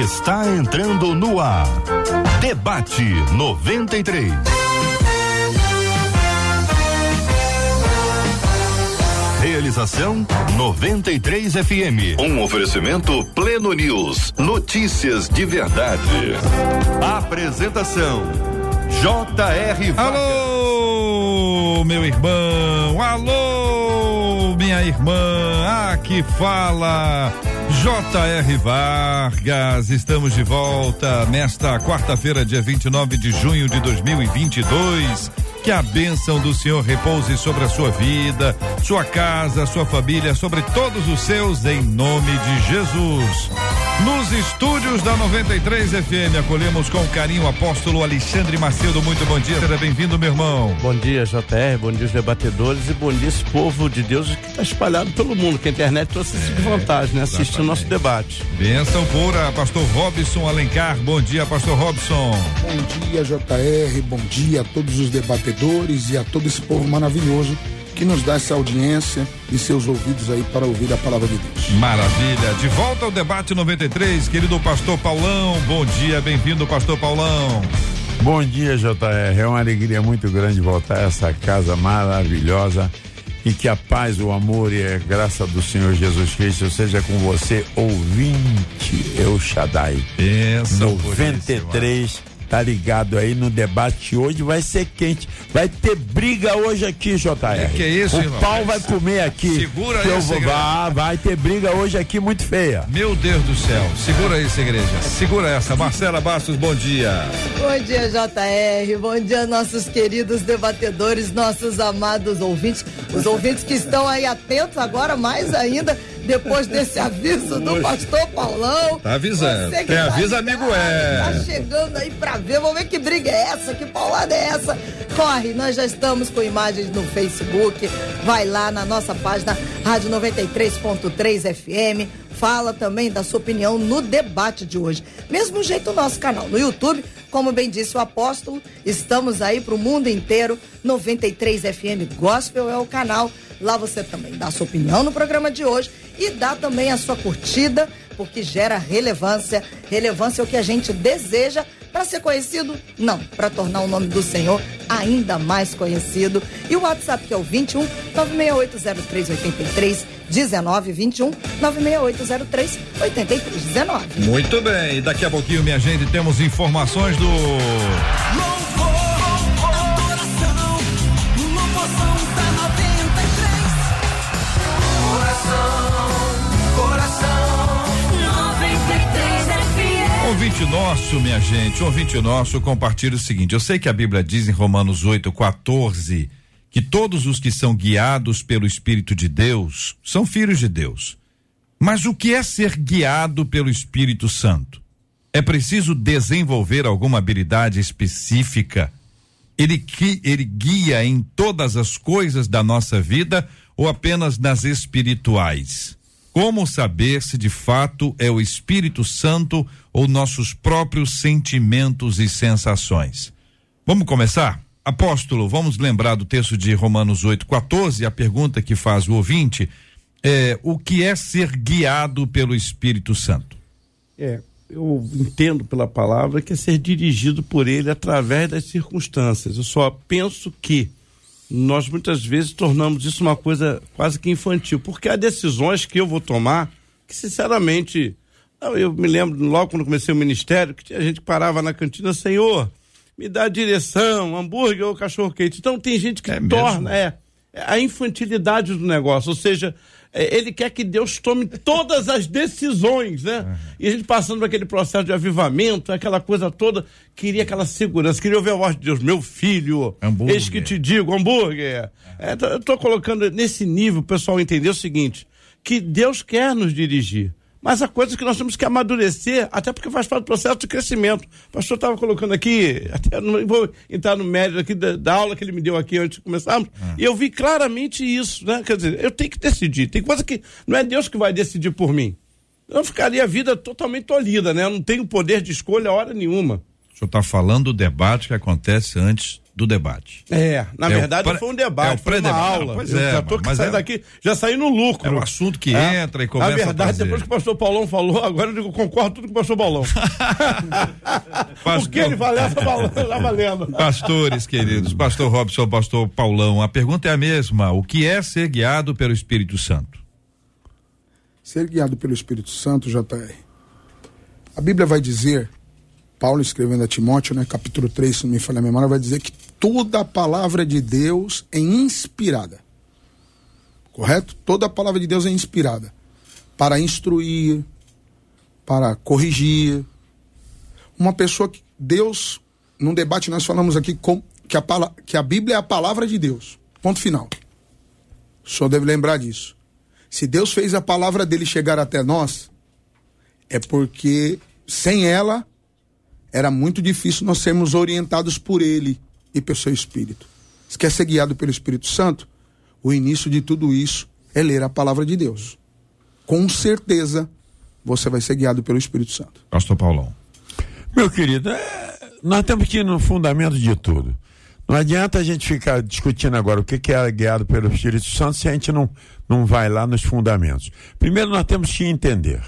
está entrando no ar. Debate 93. Realização 93 FM. Um oferecimento Pleno News. Notícias de verdade. Apresentação J.R. Alô, meu irmão. Alô, minha irmã. Aqui fala J.R. Vargas, estamos de volta nesta quarta-feira, dia 29 de junho de 2022. Que a bênção do Senhor repouse sobre a sua vida, sua casa, sua família, sobre todos os seus, em nome de Jesus. Nos estúdios da 93 FM, acolhemos com carinho o apóstolo Alexandre Macedo. Muito bom dia, seja bem-vindo, meu irmão. Bom dia, JR, bom dia, os debatedores e bom dia, esse povo de Deus que está espalhado pelo mundo, que a internet trouxe é, de vantagem, né? Assistir o nosso debate. Bênção pura, pastor Robson Alencar. Bom dia, pastor Robson. Bom dia, JR, bom dia a todos os debatedores e a todo esse povo maravilhoso que nos dá essa audiência e seus ouvidos aí para ouvir a palavra de Deus. Maravilha. De volta ao debate 93, querido pastor Paulão. Bom dia, bem-vindo, pastor Paulão. Bom dia, JR. É uma alegria muito grande voltar a essa casa maravilhosa e que a paz, o amor e a graça do Senhor Jesus Cristo seja com você, ouvinte Eu Shaddai. Pensa 93 tá ligado aí no debate hoje, vai ser quente. Vai ter briga hoje aqui, JR. É que é isso, O irmão? pau vai comer aqui. Segura aí, vou, vai, vai ter briga hoje aqui muito feia. Meu Deus do céu. Segura aí, igreja. Segura essa. Marcela Bastos, bom dia. Bom dia, JR. Bom dia, nossos queridos debatedores, nossos amados ouvintes. Os ouvintes que estão aí atentos agora, mais ainda depois desse aviso do pastor Paulão. Tá avisando. Tem tá, aviso, amigo é. Tá chegando aí pra ver, vamos ver que briga é essa, que paulada é essa. Corre, nós já estamos com imagens no Facebook. Vai lá na nossa página Rádio 93.3 FM. Fala também da sua opinião no debate de hoje. Mesmo jeito o nosso canal no YouTube, como bem disse o apóstolo, estamos aí pro mundo inteiro. 93 FM Gospel é o canal. Lá você também dá a sua opinião no programa de hoje e dá também a sua curtida, porque gera relevância. Relevância é o que a gente deseja para ser conhecido? Não, para tornar o nome do Senhor ainda mais conhecido. E o WhatsApp que é o 21 9680383 1921 96803 8319. Muito bem, daqui a pouquinho, minha gente, temos informações do. Ouvinte nosso, minha gente, ouvinte nosso, compartilha o seguinte: eu sei que a Bíblia diz em Romanos 8, 14 que todos os que são guiados pelo Espírito de Deus são filhos de Deus. Mas o que é ser guiado pelo Espírito Santo? É preciso desenvolver alguma habilidade específica? Ele, ele guia em todas as coisas da nossa vida ou apenas nas espirituais? Como saber se de fato é o Espírito Santo ou nossos próprios sentimentos e sensações? Vamos começar? Apóstolo, vamos lembrar do texto de Romanos 8,14, a pergunta que faz o ouvinte é o que é ser guiado pelo Espírito Santo? É, eu entendo pela palavra que é ser dirigido por ele através das circunstâncias. Eu só penso que nós muitas vezes tornamos isso uma coisa quase que infantil, porque há decisões que eu vou tomar que, sinceramente, eu me lembro logo quando comecei o ministério que tinha gente parava na cantina, Senhor, me dá direção, hambúrguer ou cachorro quente. Então tem gente que é torna é, é, a infantilidade do negócio, ou seja, ele quer que Deus tome todas as decisões, né? Uhum. E a gente passando por aquele processo de avivamento, aquela coisa toda, queria aquela segurança, queria ouvir a voz de Deus, meu filho, hambúrguer. eis que te digo, hambúrguer. É, eu estou colocando nesse nível o pessoal entender o seguinte, que Deus quer nos dirigir. Mas há coisas que nós temos que amadurecer, até porque faz parte do processo de crescimento. O pastor estava colocando aqui, até não vou entrar no mérito aqui da, da, aula que ele me deu aqui antes de começarmos, ah. e eu vi claramente isso, né? Quer dizer, eu tenho que decidir. Tem coisa que não é Deus que vai decidir por mim. Eu ficaria a vida totalmente tolhida, né? Eu não tenho poder de escolha a hora nenhuma. O senhor está falando do debate que acontece antes do debate. É, na É verdade pré- foi um debate, é o foi uma aula. Pois eu é, já tô mas saindo é- daqui, já saí no lucro. É um assunto que É. entra e começa Na verdade, a depois que o pastor Paulão falou, agora eu digo, concordo com tudo que o pastor Paulão. o que ele balão, já valendo. Pastores queridos, pastor Robson, pastor Paulão, a pergunta é a mesma: o que é ser guiado pelo Espírito Santo? Ser guiado pelo Espírito Santo, JR. A Bíblia vai dizer, Paulo escrevendo a Timóteo, né, capítulo 3, se não me falha a memória, vai dizer que toda a palavra de Deus é inspirada. Correto? Toda a palavra de Deus é inspirada para instruir, para corrigir. Uma pessoa que Deus, num debate nós falamos aqui com, que, a, que a Bíblia é a palavra de Deus. Ponto final. Senhor deve lembrar disso. Se Deus fez a palavra dele chegar até nós, é porque sem ela era muito difícil nós sermos orientados por ele e pelo seu espírito. Se quer ser guiado pelo Espírito Santo, o início de tudo isso é ler a palavra de Deus. Com certeza você vai ser guiado pelo Espírito Santo. Pastor Paulão. Meu querido, é, nós temos que ir no fundamento de tudo. Não adianta a gente ficar discutindo agora o que que é guiado pelo Espírito Santo se a gente não, não vai lá nos fundamentos. Primeiro, nós temos que entender.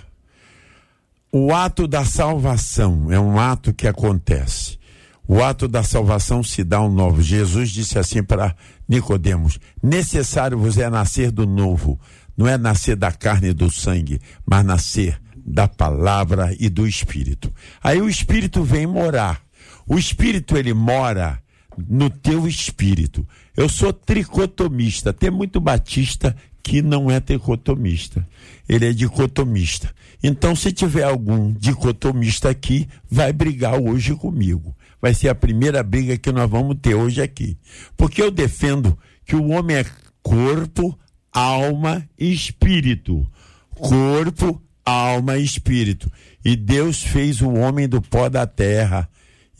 O ato da salvação é um ato que acontece. O ato da salvação se dá um novo. Jesus disse assim para Nicodemos: necessário vos é nascer do novo. Não é nascer da carne e do sangue, mas nascer da palavra e do espírito. Aí o espírito vem morar. O espírito ele mora no teu espírito. Eu sou tricotomista. Tem muito batista que não é tricotomista. Ele é dicotomista. Então, se tiver algum dicotomista aqui, vai brigar hoje comigo. Vai ser a primeira briga que nós vamos ter hoje aqui. Porque eu defendo que o homem é corpo, alma e espírito. Corpo, alma e espírito. E Deus fez o homem do pó da terra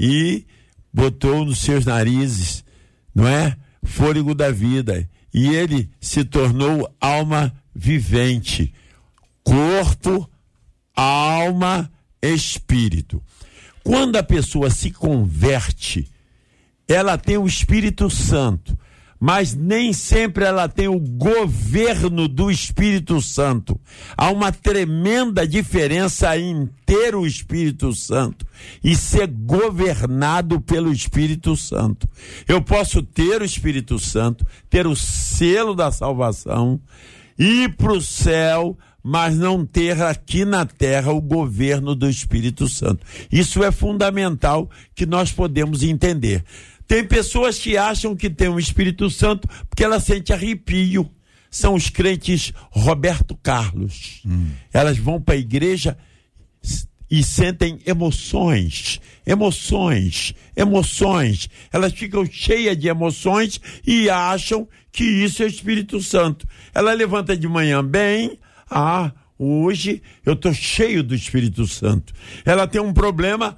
e botou nos seus narizes, não é? Fôlego da vida. E ele se tornou alma vivente. Corpo, alma, espírito. Quando a pessoa se converte, ela tem o Espírito Santo, mas nem sempre ela tem o governo do Espírito Santo. Há uma tremenda diferença em ter o Espírito Santo e ser governado pelo Espírito Santo. Eu posso ter o Espírito Santo, ter o selo da salvação, ir para o céu, mas não ter aqui na terra o governo do Espírito Santo. Isso é fundamental que nós podemos entender. Tem pessoas que acham que tem o Espírito Santo porque ela sente arrepio. São os crentes Roberto Carlos. Elas vão para a igreja e sentem emoções, emoções, emoções. Elas ficam cheias de emoções e acham que isso é o Espírito Santo. Ela levanta de manhã bem, ah, hoje eu estou cheio do Espírito Santo. Ela tem um problema,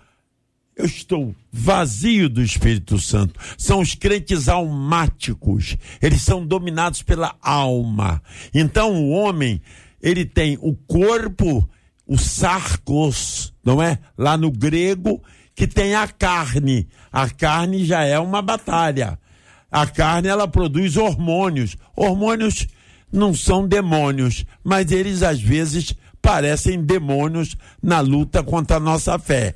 eu estou vazio do Espírito Santo. São os crentes almáticos. Eles são dominados pela alma. Então o homem, ele tem o corpo, o sarcos, não é? Lá no grego, que tem a carne. A carne já é uma batalha. A carne, ela produz hormônios. Hormônios não são demônios, mas eles às vezes parecem demônios na luta contra a nossa fé.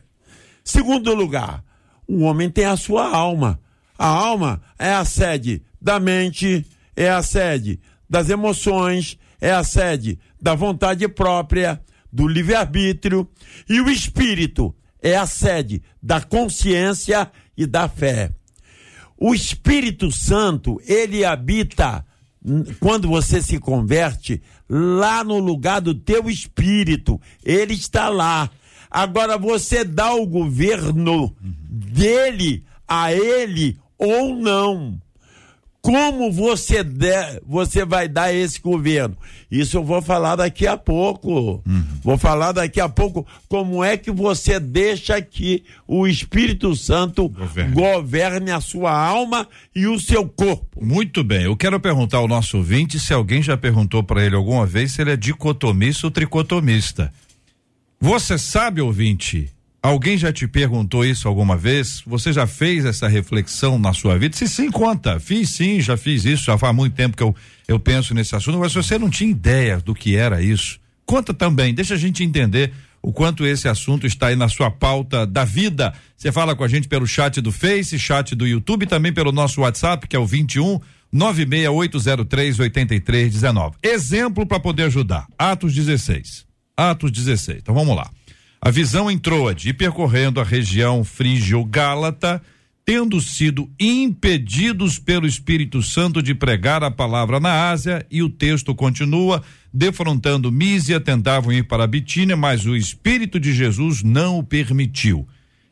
Segundo lugar, o homem tem a sua alma. A alma é a sede da mente, é a sede das emoções, é a sede da vontade própria, do livre-arbítrio, e o espírito é a sede da consciência e da fé. O Espírito Santo, ele habita quando você se converte lá no lugar do teu espírito, ele está lá. Agora você dá o governo dele a ele ou não. Como você der, você vai dar esse governo? Isso eu vou falar daqui a pouco. Vou falar daqui a pouco como é que você deixa que o Espírito Santo Governe. governe a sua alma e o seu corpo. Muito bem, eu quero perguntar ao nosso ouvinte se alguém já perguntou para ele alguma vez se ele é dicotomista ou tricotomista. Você sabe, ouvinte, Alguém já te perguntou isso alguma vez? Você já fez essa reflexão na sua vida? Se sim, conta. Fiz sim, já fiz isso, já faz muito tempo que eu, eu penso nesse assunto, mas você não tinha ideia do que era isso. Conta também, deixa a gente entender o quanto esse assunto está aí na sua pauta da vida. Você fala com a gente pelo chat do Face, chat do YouTube, também pelo nosso WhatsApp, que é o 21 96803 8319. Exemplo para poder ajudar. Atos 16. Atos 16. Então vamos lá. A visão em Troade, percorrendo a região frígio-gálata, tendo sido impedidos pelo Espírito Santo de pregar a palavra na Ásia, e o texto continua, defrontando Mísia, tentavam ir para a Bitínia, mas o Espírito de Jesus não o permitiu.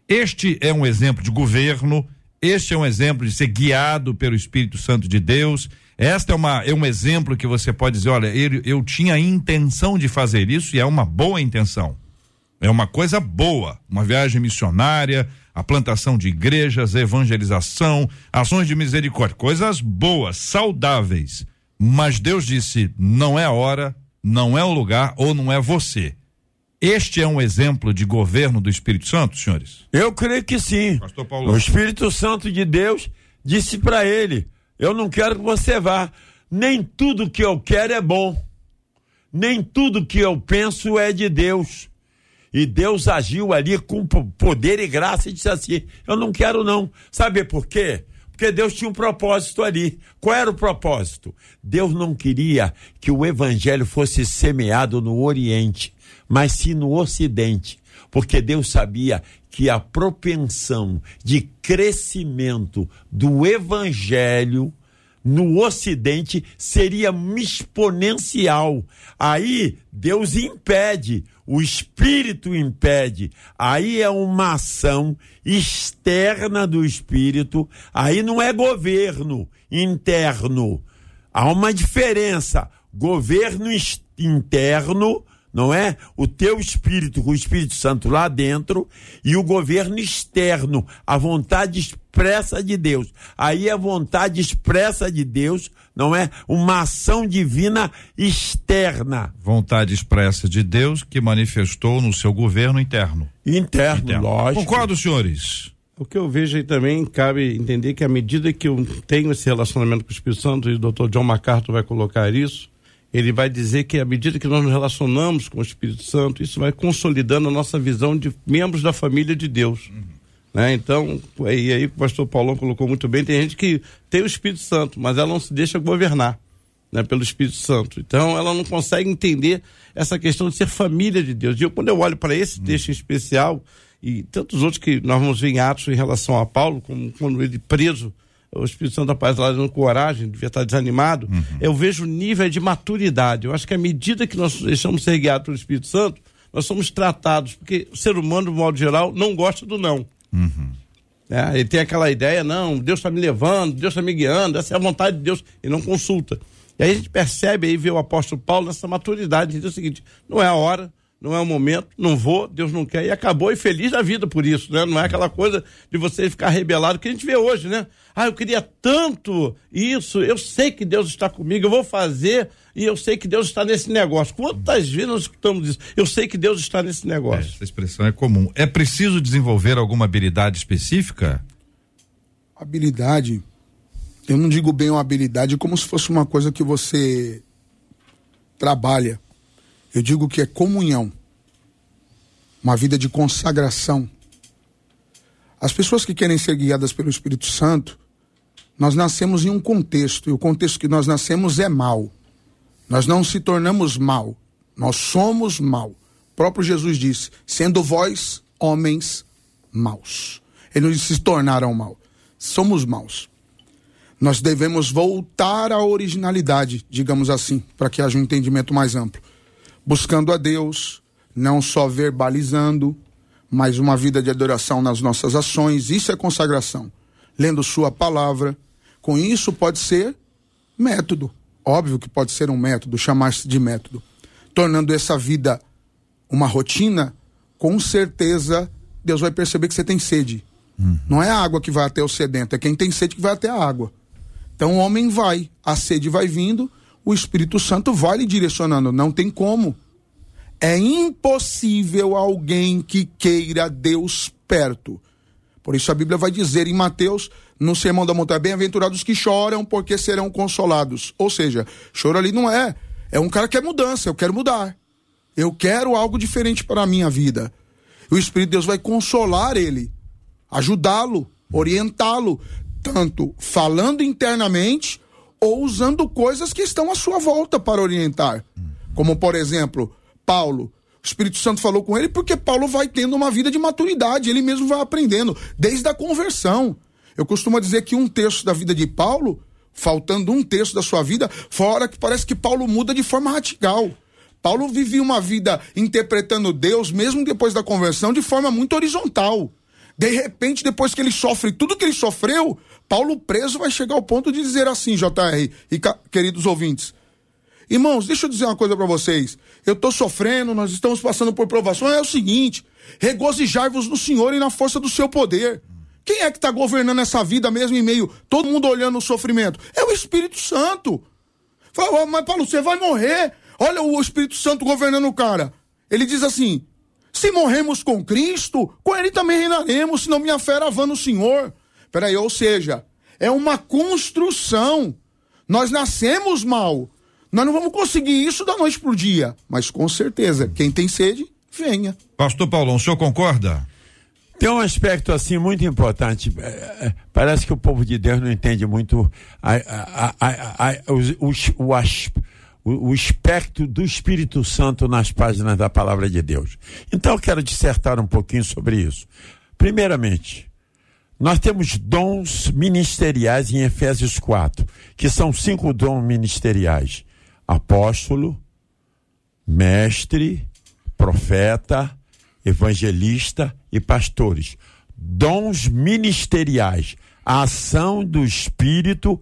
Este é um exemplo de governo, este é um exemplo de ser guiado pelo Espírito Santo de Deus. Esta é, uma, é um exemplo que você pode dizer: olha, eu, eu tinha a intenção de fazer isso e é uma boa intenção. É uma coisa boa, uma viagem missionária, a plantação de igrejas, evangelização, ações de misericórdia, coisas boas, saudáveis. Mas Deus disse: não é a hora, não é o lugar ou não é você. Este é um exemplo de governo do Espírito Santo, senhores? Eu creio que sim. O Espírito Santo de Deus disse para ele: Eu não quero que você vá. Nem tudo que eu quero é bom. Nem tudo que eu penso é de Deus. E Deus agiu ali com poder e graça e disse assim: Eu não quero, não. Sabe por quê? Porque Deus tinha um propósito ali. Qual era o propósito? Deus não queria que o evangelho fosse semeado no Oriente, mas sim no Ocidente. Porque Deus sabia que a propensão de crescimento do evangelho no Ocidente seria exponencial. Aí Deus impede, o Espírito impede. Aí é uma ação externa do Espírito. Aí não é governo interno. Há uma diferença. Governo interno não é? O teu espírito com o Espírito Santo lá dentro e o governo externo, a vontade expressa de Deus. Aí a vontade expressa de Deus, não é? Uma ação divina externa. Vontade expressa de Deus que manifestou no seu governo interno. Interno, interno. lógico. Concordo, senhores? O que eu vejo aí também cabe entender que à medida que eu tenho esse relacionamento com o Espírito Santo, e o Dr. John MacArthur vai colocar isso, ele vai dizer que à medida que nós nos relacionamos com o Espírito Santo, isso vai consolidando a nossa visão de membros da família de Deus. Uhum. Né? Então, e aí o pastor Paulão colocou muito bem, tem gente que tem o Espírito Santo, mas ela não se deixa governar né, pelo Espírito Santo. Então, ela não consegue entender essa questão de ser família de Deus. E eu, quando eu olho para esse uhum. texto em especial, e tantos outros que nós vamos ver em Atos em relação a Paulo, como quando ele preso o Espírito Santo da lá dando coragem, devia estar desanimado, uhum. eu vejo o nível de maturidade. Eu acho que à medida que nós deixamos ser guiados pelo Espírito Santo, nós somos tratados, porque o ser humano, de modo geral, não gosta do não. Uhum. É, ele tem aquela ideia, não, Deus está me levando, Deus está me guiando, essa é a vontade de Deus, e não consulta. E aí a gente percebe aí, vê o apóstolo Paulo nessa maturidade, diz o seguinte, não é a hora, não é o momento, não vou, Deus não quer, e acabou, e feliz da vida por isso, né? Não é aquela coisa de você ficar rebelado que a gente vê hoje, né? Ah, eu queria tanto isso, eu sei que Deus está comigo, eu vou fazer, e eu sei que Deus está nesse negócio. Quantas vezes nós escutamos isso? Eu sei que Deus está nesse negócio. É, essa expressão é comum. É preciso desenvolver alguma habilidade específica? Habilidade, eu não digo bem uma habilidade como se fosse uma coisa que você trabalha eu digo que é comunhão, uma vida de consagração. As pessoas que querem ser guiadas pelo Espírito Santo, nós nascemos em um contexto, e o contexto que nós nascemos é mal. Nós não se tornamos mal, nós somos mal. O próprio Jesus disse: sendo vós homens maus. Eles se tornaram mal, somos maus. Nós devemos voltar à originalidade, digamos assim, para que haja um entendimento mais amplo buscando a Deus, não só verbalizando, mas uma vida de adoração nas nossas ações. Isso é consagração. Lendo Sua palavra. Com isso pode ser método. Óbvio que pode ser um método, chamar-se de método. Tornando essa vida uma rotina, com certeza Deus vai perceber que você tem sede. Uhum. Não é a água que vai até o sedento, é quem tem sede que vai até a água. Então o homem vai, a sede vai vindo, o Espírito Santo vai lhe direcionando, não tem como. É impossível alguém que queira Deus perto. Por isso a Bíblia vai dizer em Mateus, no Sermão da Montanha, bem-aventurados que choram, porque serão consolados. Ou seja, choro ali não é. É um cara que quer mudança, eu quero mudar. Eu quero algo diferente para a minha vida. O Espírito de Deus vai consolar ele, ajudá-lo, orientá-lo, tanto falando internamente ou usando coisas que estão à sua volta para orientar. Como, por exemplo, Paulo. O Espírito Santo falou com ele porque Paulo vai tendo uma vida de maturidade, ele mesmo vai aprendendo, desde a conversão. Eu costumo dizer que um terço da vida de Paulo, faltando um terço da sua vida, fora que parece que Paulo muda de forma radical. Paulo vivia uma vida interpretando Deus, mesmo depois da conversão, de forma muito horizontal. De repente, depois que ele sofre tudo que ele sofreu, Paulo preso vai chegar ao ponto de dizer assim, JR e queridos ouvintes. Irmãos, deixa eu dizer uma coisa para vocês. Eu estou sofrendo, nós estamos passando por provação. É o seguinte: regozijai-vos no Senhor e na força do seu poder. Quem é que está governando essa vida mesmo em meio, todo mundo olhando o sofrimento? É o Espírito Santo. Fala, mas Paulo, você vai morrer. Olha o Espírito Santo governando o cara. Ele diz assim: se morremos com Cristo, com Ele também reinaremos, senão minha fé vã no Senhor. Peraí, ou seja, é uma construção. Nós nascemos mal. Nós não vamos conseguir isso da noite pro dia. Mas com certeza, quem tem sede, venha. Pastor Paulão, o senhor concorda? Tem um aspecto assim muito importante. É, é, parece que o povo de Deus não entende muito a, a, a, o, o, o, o espectro do Espírito Santo nas páginas da palavra de Deus. Então eu quero dissertar um pouquinho sobre isso. Primeiramente, nós temos dons ministeriais em Efésios 4, que são cinco dons ministeriais: apóstolo, mestre, profeta, evangelista e pastores. Dons ministeriais, a ação do Espírito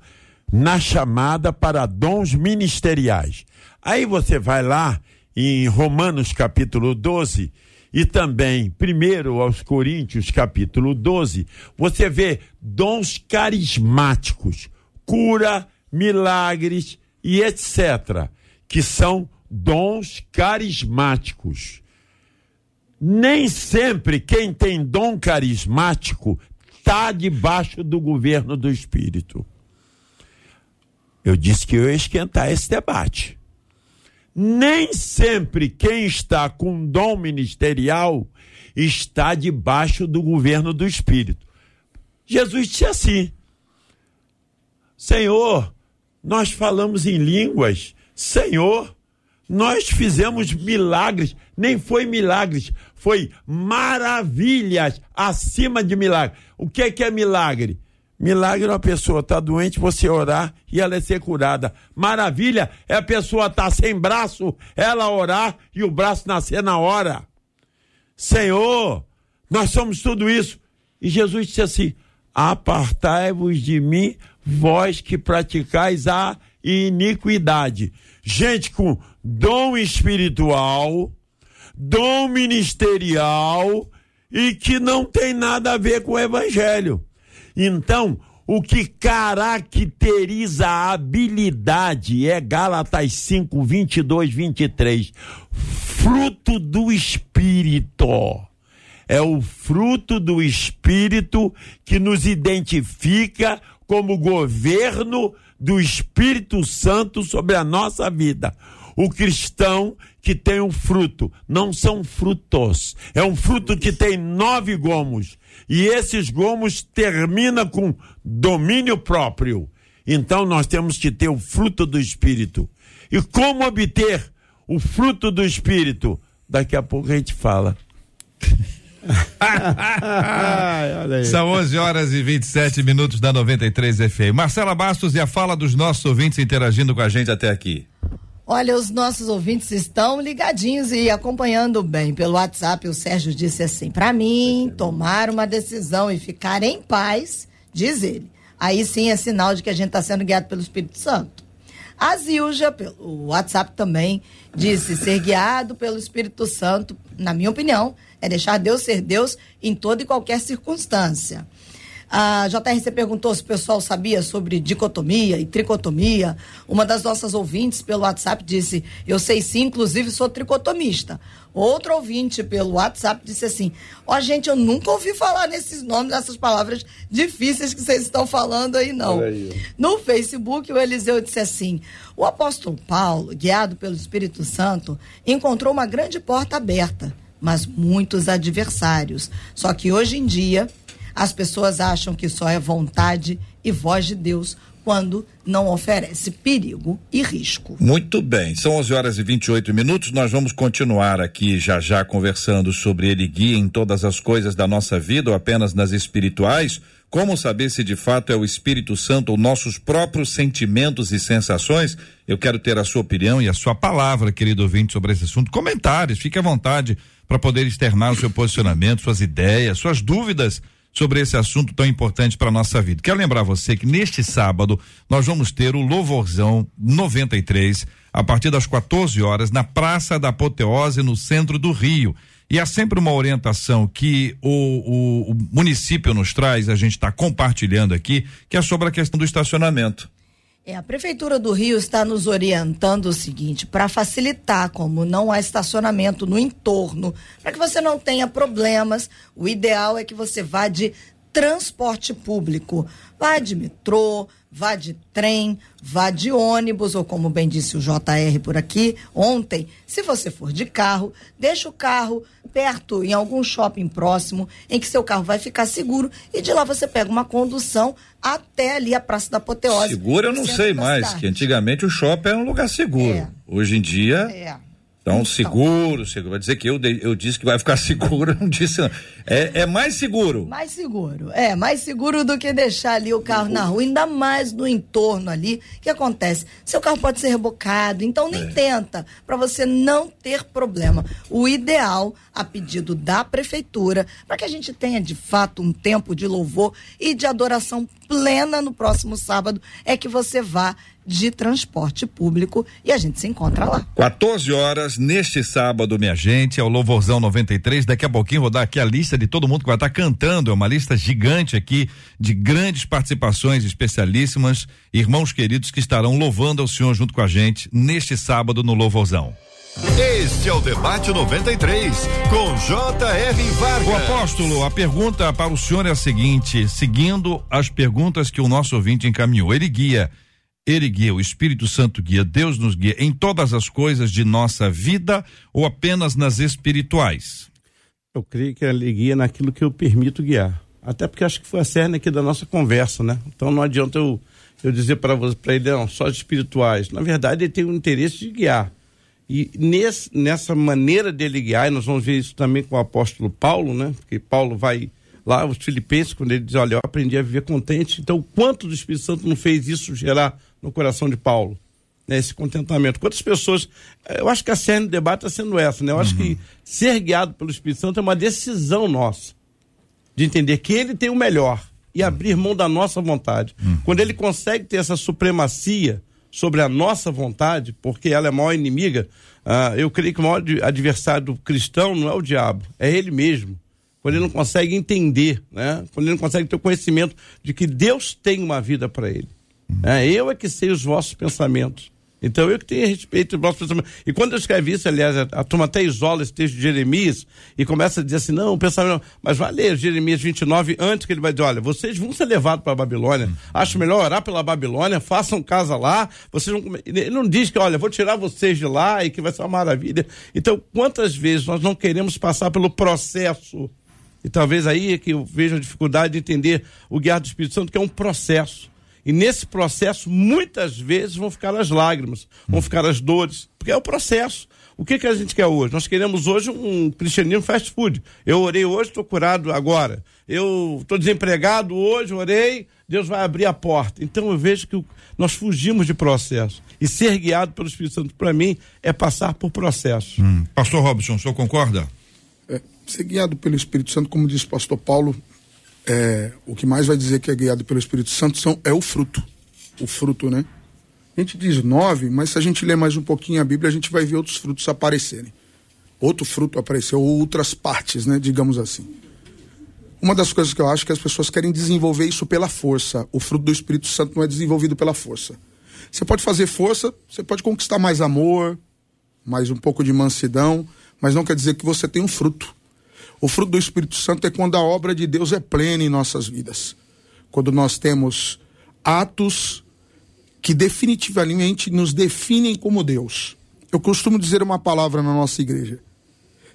na chamada para dons ministeriais. Aí você vai lá em Romanos capítulo 12 e também primeiro aos Coríntios capítulo 12, você vê dons carismáticos, cura, milagres e etc, que são dons carismáticos. Nem sempre quem tem dom carismático está debaixo do governo do Espírito. Eu disse que eu ia esquentar esse debate. Nem sempre quem está com dom ministerial está debaixo do governo do Espírito. Jesus disse assim: Senhor, nós falamos em línguas. Senhor, nós fizemos milagres. Nem foi milagres, foi maravilhas acima de milagres. O que é, que é milagre? Milagre é uma pessoa estar tá doente, você orar e ela é ser curada. Maravilha é a pessoa estar tá sem braço, ela orar e o braço nascer na hora. Senhor, nós somos tudo isso. E Jesus disse assim: Apartai-vos de mim, vós que praticais a iniquidade. Gente com dom espiritual, dom ministerial e que não tem nada a ver com o evangelho. Então, o que caracteriza a habilidade é Gálatas 5, 22, 23. Fruto do Espírito. É o fruto do Espírito que nos identifica como governo do Espírito Santo sobre a nossa vida. O cristão que tem um fruto, não são frutos, é um fruto que tem nove gomos e esses gomos termina com domínio próprio. Então nós temos que ter o fruto do Espírito. E como obter o fruto do Espírito? Daqui a pouco a gente fala. São 11 horas e 27 minutos da 93 FM. Marcela Bastos e a fala dos nossos ouvintes interagindo com a gente até aqui. Olha, os nossos ouvintes estão ligadinhos e acompanhando bem pelo WhatsApp. O Sérgio disse assim: para mim, tomar uma decisão e ficar em paz, diz ele. Aí sim é sinal de que a gente está sendo guiado pelo Espírito Santo. A Zilja, pelo WhatsApp também, disse ser guiado pelo Espírito Santo, na minha opinião, é deixar Deus ser Deus em toda e qualquer circunstância. A JRC perguntou se o pessoal sabia sobre dicotomia e tricotomia. Uma das nossas ouvintes pelo WhatsApp disse: Eu sei sim, inclusive sou tricotomista. Outro ouvinte pelo WhatsApp disse assim: Ó, oh, gente, eu nunca ouvi falar nesses nomes, nessas palavras difíceis que vocês estão falando aí, não. Aí. No Facebook, o Eliseu disse assim: O apóstolo Paulo, guiado pelo Espírito Santo, encontrou uma grande porta aberta, mas muitos adversários. Só que hoje em dia, as pessoas acham que só é vontade e voz de Deus quando não oferece perigo e risco. Muito bem, são 11 horas e 28 minutos. Nós vamos continuar aqui já já conversando sobre ele guia em todas as coisas da nossa vida ou apenas nas espirituais. Como saber se de fato é o Espírito Santo ou nossos próprios sentimentos e sensações? Eu quero ter a sua opinião e a sua palavra, querido ouvinte, sobre esse assunto. Comentários, fique à vontade para poder externar o seu posicionamento, suas ideias, suas dúvidas sobre esse assunto tão importante para nossa vida. Quero lembrar você que neste sábado nós vamos ter o Louvorzão 93 a partir das 14 horas na Praça da Apoteose no centro do Rio. E há sempre uma orientação que o, o, o município nos traz, a gente está compartilhando aqui, que é sobre a questão do estacionamento. É, a Prefeitura do Rio está nos orientando o seguinte: para facilitar, como não há estacionamento no entorno, para que você não tenha problemas, o ideal é que você vá de transporte público. Vá de metrô, vá de trem, vá de ônibus, ou como bem disse o JR por aqui ontem, se você for de carro, deixa o carro perto, em algum shopping próximo, em que seu carro vai ficar seguro, e de lá você pega uma condução até ali a Praça da Apoteose. Seguro eu não sei mais, que antigamente o shopping era um lugar seguro. É. Hoje em dia. É. Então, seguro, seguro. Vai dizer que eu, eu disse que vai ficar seguro, não disse não. É, é mais seguro. Mais seguro. É, mais seguro do que deixar ali o carro na rua, ainda mais no entorno ali. O que acontece? Seu carro pode ser rebocado, então nem é. tenta, para você não ter problema. O ideal, a pedido da prefeitura, para que a gente tenha de fato um tempo de louvor e de adoração plena no próximo sábado, é que você vá de transporte público e a gente se encontra lá. 14 horas neste sábado, minha gente, é o Louvorzão 93. Daqui a pouquinho vou dar aqui a lista de todo mundo que vai estar cantando. É uma lista gigante aqui de grandes participações especialíssimas, irmãos queridos que estarão louvando ao Senhor junto com a gente neste sábado no Louvorzão. Este é o debate 93 com J.R. Vargas. O apóstolo, a pergunta para o senhor é a seguinte: seguindo as perguntas que o nosso ouvinte encaminhou, ele guia ele guia, o Espírito Santo guia, Deus nos guia em todas as coisas de nossa vida ou apenas nas espirituais? Eu creio que ele guia naquilo que eu permito guiar. Até porque acho que foi a cerne aqui da nossa conversa, né? Então não adianta eu, eu dizer para ele, não, só espirituais. Na verdade, ele tem o interesse de guiar. E nesse, nessa maneira dele guiar, e nós vamos ver isso também com o apóstolo Paulo, né? Porque Paulo vai lá, os filipenses, quando ele diz, olha, eu aprendi a viver contente. Então, quanto do Espírito Santo não fez isso gerar no coração de Paulo. Né, esse contentamento. Quantas pessoas. Eh, eu acho que a cerne do debate está sendo essa, né? Eu uhum. acho que ser guiado pelo Espírito Santo é uma decisão nossa. De entender que ele tem o melhor e uhum. abrir mão da nossa vontade. Uhum. Quando ele consegue ter essa supremacia sobre a nossa vontade, porque ela é a maior inimiga, uh, eu creio que o maior adversário do cristão não é o diabo, é ele mesmo. Quando ele não consegue entender, né? quando ele não consegue ter o conhecimento de que Deus tem uma vida para ele. É, eu é que sei os vossos pensamentos. Então eu que tenho respeito dos vossos pensamentos. E quando eu escrevi isso, aliás, a, a turma até isola esse texto de Jeremias e começa a dizer assim: não, o pensamento. Mas vai ler Jeremias 29 antes que ele vai dizer: olha, vocês vão ser levados para a Babilônia. Acho melhor orar pela Babilônia, façam casa lá. Vocês vão... Ele não diz que, olha, vou tirar vocês de lá e que vai ser uma maravilha. Então, quantas vezes nós não queremos passar pelo processo? E talvez aí é que eu vejo a dificuldade de entender o guiar do Espírito Santo, que é um processo. E nesse processo, muitas vezes vão ficar as lágrimas, vão ficar as dores, porque é o processo. O que, que a gente quer hoje? Nós queremos hoje um cristianismo fast food. Eu orei hoje, estou curado agora. Eu estou desempregado hoje, orei, Deus vai abrir a porta. Então eu vejo que nós fugimos de processo. E ser guiado pelo Espírito Santo, para mim, é passar por processo. Hum. Pastor Robson, o senhor concorda? É, ser guiado pelo Espírito Santo, como diz o pastor Paulo, é, o que mais vai dizer que é guiado pelo Espírito Santo são, é o fruto. O fruto, né? A gente diz nove, mas se a gente ler mais um pouquinho a Bíblia, a gente vai ver outros frutos aparecerem. Outro fruto apareceu, ou outras partes, né? Digamos assim. Uma das coisas que eu acho que as pessoas querem desenvolver isso pela força. O fruto do Espírito Santo não é desenvolvido pela força. Você pode fazer força, você pode conquistar mais amor, mais um pouco de mansidão, mas não quer dizer que você tem um fruto. O fruto do Espírito Santo é quando a obra de Deus é plena em nossas vidas. Quando nós temos atos que definitivamente nos definem como Deus. Eu costumo dizer uma palavra na nossa igreja.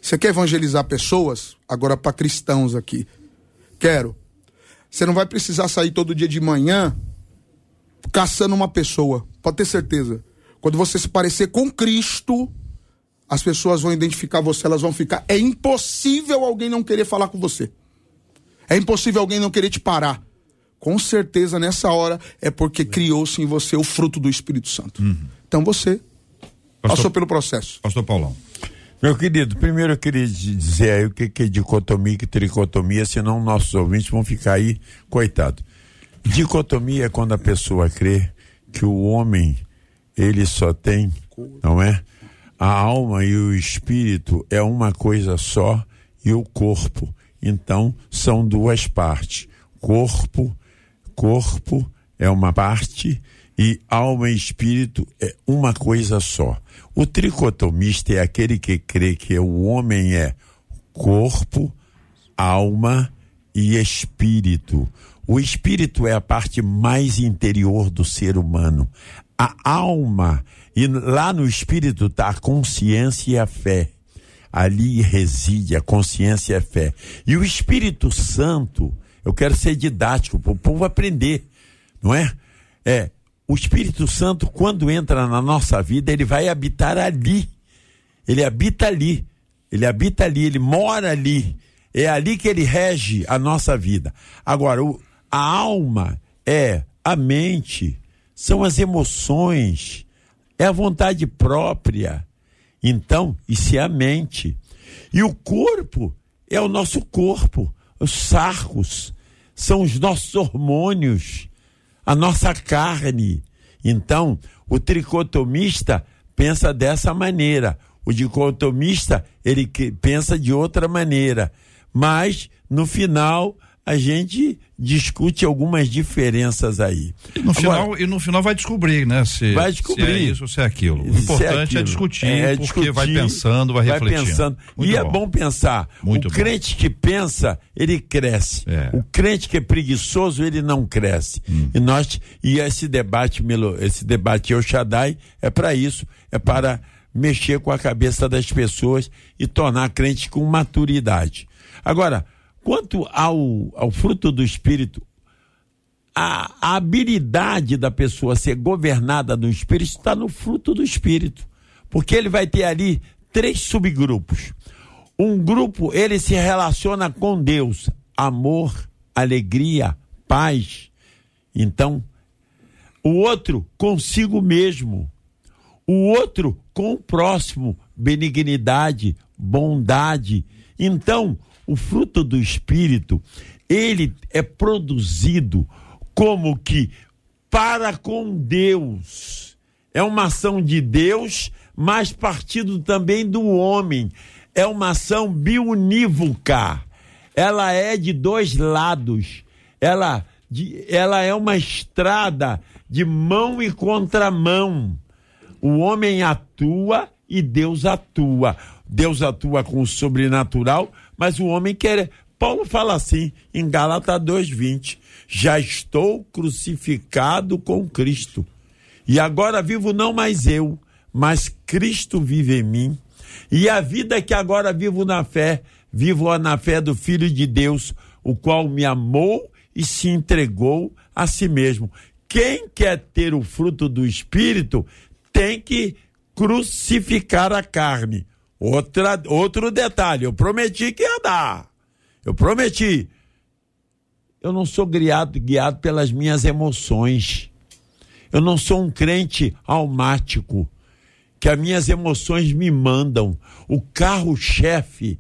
Você quer evangelizar pessoas? Agora para cristãos aqui. Quero. Você não vai precisar sair todo dia de manhã caçando uma pessoa. Pode ter certeza. Quando você se parecer com Cristo, as pessoas vão identificar você, elas vão ficar. É impossível alguém não querer falar com você. É impossível alguém não querer te parar com certeza nessa hora é porque criou-se em você o fruto do Espírito Santo. Uhum. Então você Pastor, passou pelo processo. Pastor Paulão. Meu querido, primeiro eu queria dizer aí o que, que é dicotomia e tricotomia, senão nossos ouvintes vão ficar aí, coitado. Dicotomia é quando a pessoa crê que o homem, ele só tem, não é? A alma e o espírito é uma coisa só e o corpo. Então, são duas partes. Corpo corpo é uma parte e alma e espírito é uma coisa só. O tricotomista é aquele que crê que o homem é corpo, alma e espírito. O espírito é a parte mais interior do ser humano. A alma, e lá no espírito está a consciência e a fé. Ali reside a consciência e a fé. E o Espírito Santo eu quero ser didático, para o povo aprender, não é? É, o Espírito Santo, quando entra na nossa vida, ele vai habitar ali. Ele habita ali. Ele habita ali, ele mora ali. É ali que ele rege a nossa vida. Agora, o, a alma é a mente, são as emoções, é a vontade própria. Então, isso é a mente. E o corpo é o nosso corpo os sarcos, são os nossos hormônios, a nossa carne. Então, o tricotomista pensa dessa maneira, o dicotomista ele pensa de outra maneira, mas no final a gente discute algumas diferenças aí. E no, Agora, final, e no final vai descobrir, né? Se, vai descobrir. se é isso ou se é aquilo. O importante é, é discutir, é, porque discutir, vai pensando, vai, vai refletindo. Pensando. Muito e é bom. é bom pensar. Muito o crente que pensa, ele cresce. É. O crente que é preguiçoso, ele não cresce. Hum. E nós, e esse debate, esse debate El Shaddai é para isso, é para mexer com a cabeça das pessoas e tornar crente com maturidade. Agora, Quanto ao, ao fruto do Espírito, a, a habilidade da pessoa ser governada no Espírito está no fruto do Espírito. Porque ele vai ter ali três subgrupos. Um grupo, ele se relaciona com Deus, amor, alegria, paz. Então, o outro consigo mesmo. O outro com o próximo, benignidade, bondade. Então, o fruto do Espírito, ele é produzido como que para com Deus. É uma ação de Deus, mas partido também do homem. É uma ação biunívoca. Ela é de dois lados. Ela, de, ela é uma estrada de mão e contramão. O homem atua e Deus atua. Deus atua com o sobrenatural, mas o homem quer. Paulo fala assim em Gálatas 2:20: Já estou crucificado com Cristo. E agora vivo não mais eu, mas Cristo vive em mim. E a vida que agora vivo na fé, vivo na fé do Filho de Deus, o qual me amou e se entregou a si mesmo. Quem quer ter o fruto do Espírito tem que crucificar a carne. Outra, outro detalhe, eu prometi que ia dar. Eu prometi. Eu não sou guiado, guiado pelas minhas emoções. Eu não sou um crente almático, que as minhas emoções me mandam. O carro-chefe,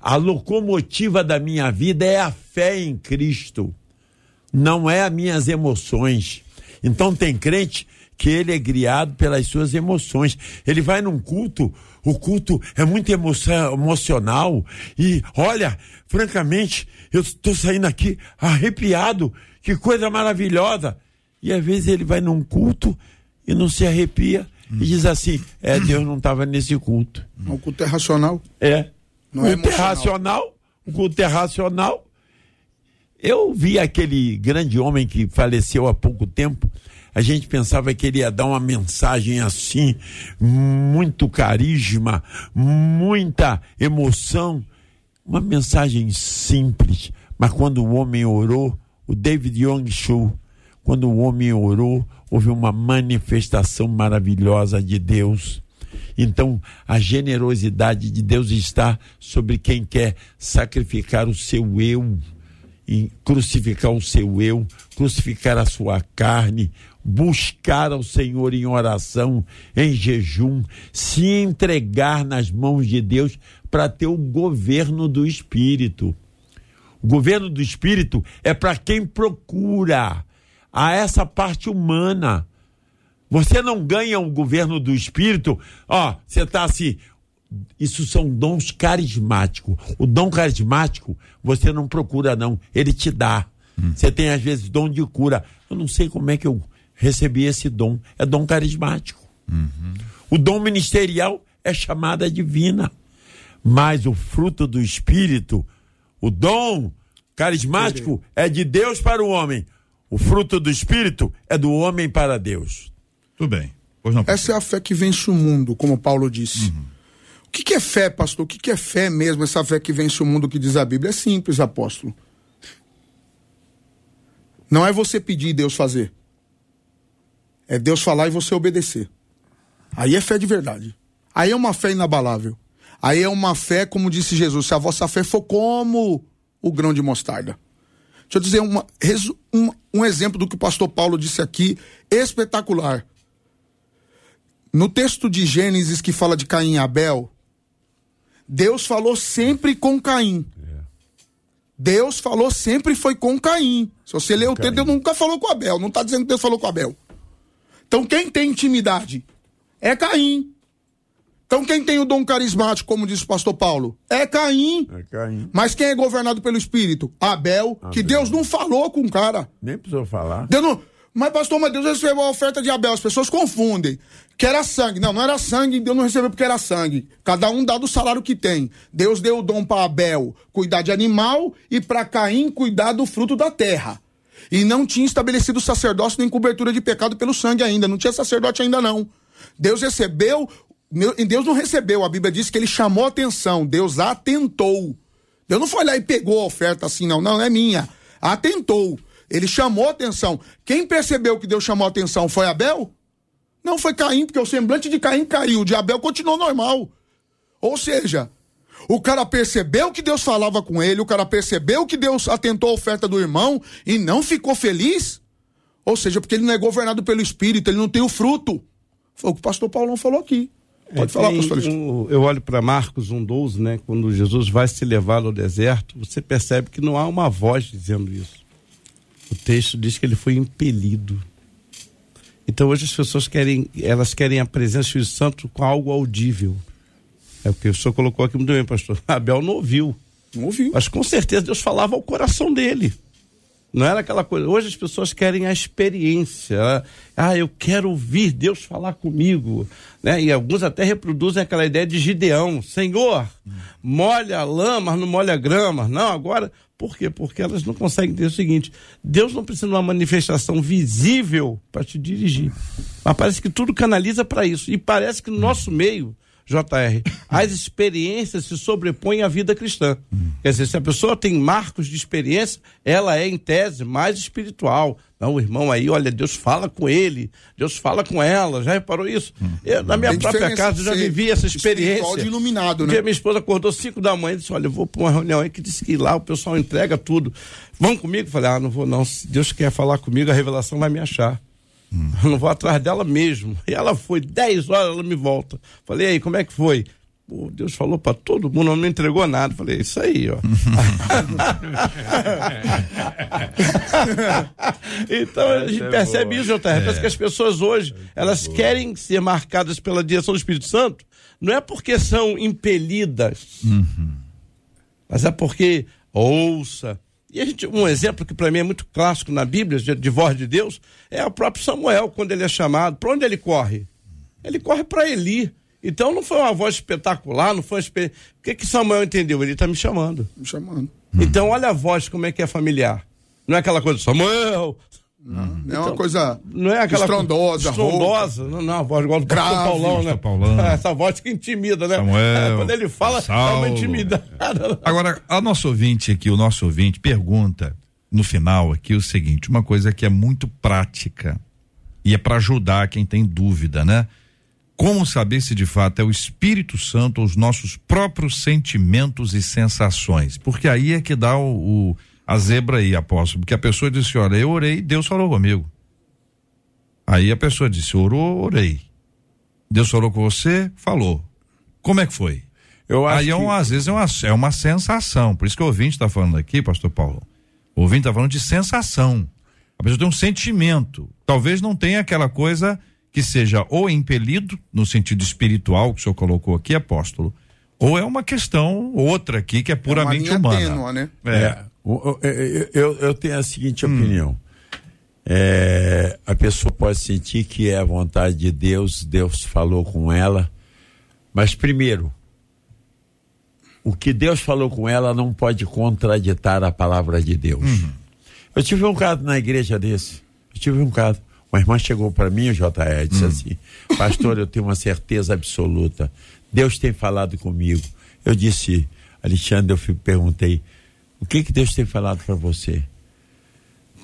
a locomotiva da minha vida é a fé em Cristo, não é as minhas emoções. Então tem crente que ele é guiado pelas suas emoções. Ele vai num culto, o culto é muito emoção, emocional e olha, francamente, eu estou saindo aqui arrepiado, que coisa maravilhosa. E às vezes ele vai num culto e não se arrepia e diz assim: é, Deus não estava nesse culto. O culto é racional. É. Não é o culto é emocional. racional, o culto é racional. Eu vi aquele grande homem que faleceu há pouco tempo. A gente pensava que ele ia dar uma mensagem assim, muito carisma, muita emoção. Uma mensagem simples. Mas quando o homem orou, o David Young Cho, quando o homem orou, houve uma manifestação maravilhosa de Deus. Então, a generosidade de Deus está sobre quem quer sacrificar o seu eu, crucificar o seu eu, crucificar a sua carne, buscar ao Senhor em oração, em jejum, se entregar nas mãos de Deus para ter o governo do Espírito. O governo do Espírito é para quem procura a essa parte humana. Você não ganha o governo do Espírito, ó, você está assim. Isso são dons carismáticos. O dom carismático você não procura, não. Ele te dá. Você tem, às vezes, dom de cura. Eu não sei como é que eu recebi esse dom. É dom carismático. O dom ministerial é chamada divina. Mas o fruto do Espírito, o dom carismático, é de Deus para o homem. O fruto do Espírito é do homem para Deus. Tudo bem. Pois não. Essa é a fé que vence o mundo, como Paulo disse. O que, que é fé, pastor? O que, que é fé mesmo, essa fé que vence o mundo que diz a Bíblia? É simples, apóstolo. Não é você pedir e Deus fazer. É Deus falar e você obedecer. Aí é fé de verdade. Aí é uma fé inabalável. Aí é uma fé, como disse Jesus, se a vossa fé for como o grão de mostarda. Deixa eu dizer uma, um, um exemplo do que o pastor Paulo disse aqui, espetacular. No texto de Gênesis que fala de Caim e Abel, Deus falou sempre com Caim. Deus falou sempre foi com Caim. Se você ler o texto, Deus nunca falou com Abel. Não está dizendo que Deus falou com Abel. Então quem tem intimidade é Caim. Então quem tem o dom carismático, como disse o pastor Paulo, é Caim. É Caim. Mas quem é governado pelo Espírito? Abel, que Deus não falou com o cara. Nem precisou falar. Deus não... Mas, pastor, mas Deus recebeu a oferta de Abel. As pessoas confundem. Que era sangue. Não, não era sangue. Deus não recebeu porque era sangue. Cada um dá do salário que tem. Deus deu o dom para Abel cuidar de animal e para Caim cuidar do fruto da terra. E não tinha estabelecido sacerdócio nem cobertura de pecado pelo sangue ainda. Não tinha sacerdote ainda não. Deus recebeu. Deus não recebeu. A Bíblia diz que ele chamou atenção. Deus atentou. Deus não foi lá e pegou a oferta assim, não. Não, não é minha. Atentou. Ele chamou atenção. Quem percebeu que Deus chamou atenção foi Abel? Não foi Caim, porque o semblante de Caim caiu, de Abel continuou normal. Ou seja, o cara percebeu que Deus falava com ele, o cara percebeu que Deus atentou a oferta do irmão e não ficou feliz. Ou seja, porque ele não é governado pelo Espírito, ele não tem o fruto. Foi o que o pastor Paulão falou aqui. Pode É, falar, pastor. Um- eu olho para Marcos 1,12, né? Quando Jesus vai se levar ao deserto, você percebe que não há uma voz dizendo isso. O texto diz que ele foi impelido. Então hoje as pessoas querem, elas querem a presença do Espírito Santo com algo audível. É o que o senhor colocou aqui muito bem, pastor. Abel não ouviu. Não ouviu. Mas com certeza Deus falava ao coração dele. Não era aquela coisa. Hoje as pessoas querem a experiência. Ah, eu quero ouvir Deus falar comigo. Né? E alguns até reproduzem aquela ideia de Gideão. Senhor, molha a lama, mas não molha a grama. Não, agora. Por quê? Porque elas não conseguem ter o seguinte: Deus não precisa de uma manifestação visível para te dirigir. Mas parece que tudo canaliza para isso. E parece que no nosso meio. JR, as experiências se sobrepõem à vida cristã. Quer dizer, se a pessoa tem marcos de experiência, ela é, em tese, mais espiritual. Não, o irmão aí, olha, Deus fala com ele, Deus fala com ela. Já reparou isso? Eu, na minha Tem própria casa, eu já vivi essa experiência. de iluminado, Um né? minha esposa acordou 5 da manhã e disse: Olha, eu vou para uma reunião aí que disse que lá o pessoal entrega tudo. Vão comigo? Falei: Ah, não vou não. Se Deus quer falar comigo, a revelação vai me achar. Eu não vou atrás dela mesmo. E ela foi, 10 horas ela me volta. Falei, aí, como é que foi? Pô, Deus falou para todo mundo, não entregou nada. Falei, isso aí, ó. então a gente é percebe boa. isso, JR. Parece que as pessoas hoje, elas querem ser marcadas pela direção do Espírito Santo, não é porque são impelidas, mas é porque ouça. E gente, um exemplo que para mim é muito clássico na Bíblia, de, de voz de Deus, é o próprio Samuel, quando ele é chamado. Para onde ele corre? Ele corre para Eli. Então não foi uma voz espetacular, não foi espe... O que que Samuel entendeu? Ele está me chamando. Me chamando. Então olha a voz como é que é familiar. Não é aquela coisa, Samuel, Não é uma coisa não é aquela estrondosa, rouca. estrondosa, não, não, a voz igual do Grave. Paulão, né? Paulão. Essa voz que intimida, né? Samuel, É, quando ele fala, dá Saulo. uma intimidade. Agora, a nosso ouvinte aqui, o nosso ouvinte pergunta no final aqui o seguinte, uma coisa que é muito prática e é para ajudar quem tem dúvida, né? Como saber se de fato é o Espírito Santo ou os nossos próprios sentimentos e sensações? Porque aí é que dá o, o- a zebra aí, apóstolo, porque a pessoa disse, olha, eu orei, Deus falou comigo. Aí a pessoa disse, orou, orei. Deus falou com você? Falou. Como é que foi? Eu acho Aí é um, às vezes é uma, é uma sensação. Por isso que o ouvinte está falando aqui, pastor Paulo. O ouvinte está falando de sensação. A pessoa tem um sentimento. Talvez não tenha aquela coisa que seja ou impelido, no sentido espiritual que o senhor colocou aqui, apóstolo, ou é uma questão outra aqui que é É uma puramente humana. tênua, né? É, o- eu, eu- eu tenho a seguinte Hum. opinião. É, a pessoa pode sentir que é a vontade de Deus, Deus falou com ela, mas primeiro, o que Deus falou com ela não pode contraditar a palavra de Deus. Uhum. Eu tive um caso na igreja desse. Eu tive um caso. Uma irmã chegou para mim, o JR, disse assim: Pastor, eu tenho uma certeza absoluta. Deus tem falado comigo. Eu disse, Alexandre, eu perguntei: O que, que Deus tem falado para você?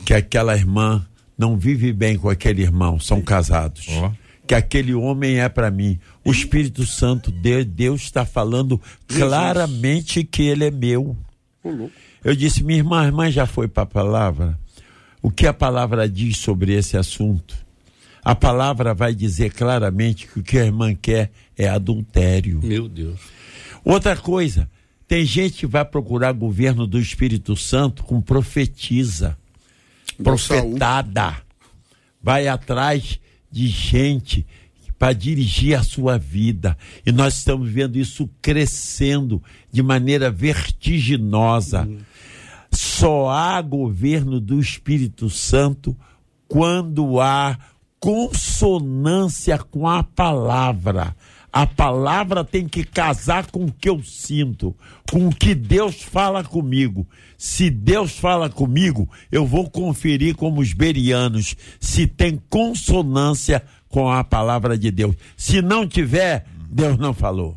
Que aquela irmã não vive bem com aquele irmão, são casados. Ó. Que aquele homem é para mim. O Espírito Santo de Deus está falando claramente que ele é meu. Eu disse, minha irmã, a irmã já foi para a palavra? O que a palavra diz sobre esse assunto? A palavra vai dizer claramente que o que a irmã quer é adultério. Meu Deus. Outra coisa, tem gente que vai procurar governo do Espírito Santo com Saul. profetada. Vai atrás de gente para dirigir a sua vida. E nós estamos vendo isso crescendo de maneira vertiginosa. Só há governo do Espírito Santo quando há consonância com a palavra. A palavra tem que casar com o que eu sinto, com o que Deus fala comigo. Se Deus fala comigo, eu vou conferir como os berianos se tem consonância com a palavra de Deus. Se não tiver, Deus não falou.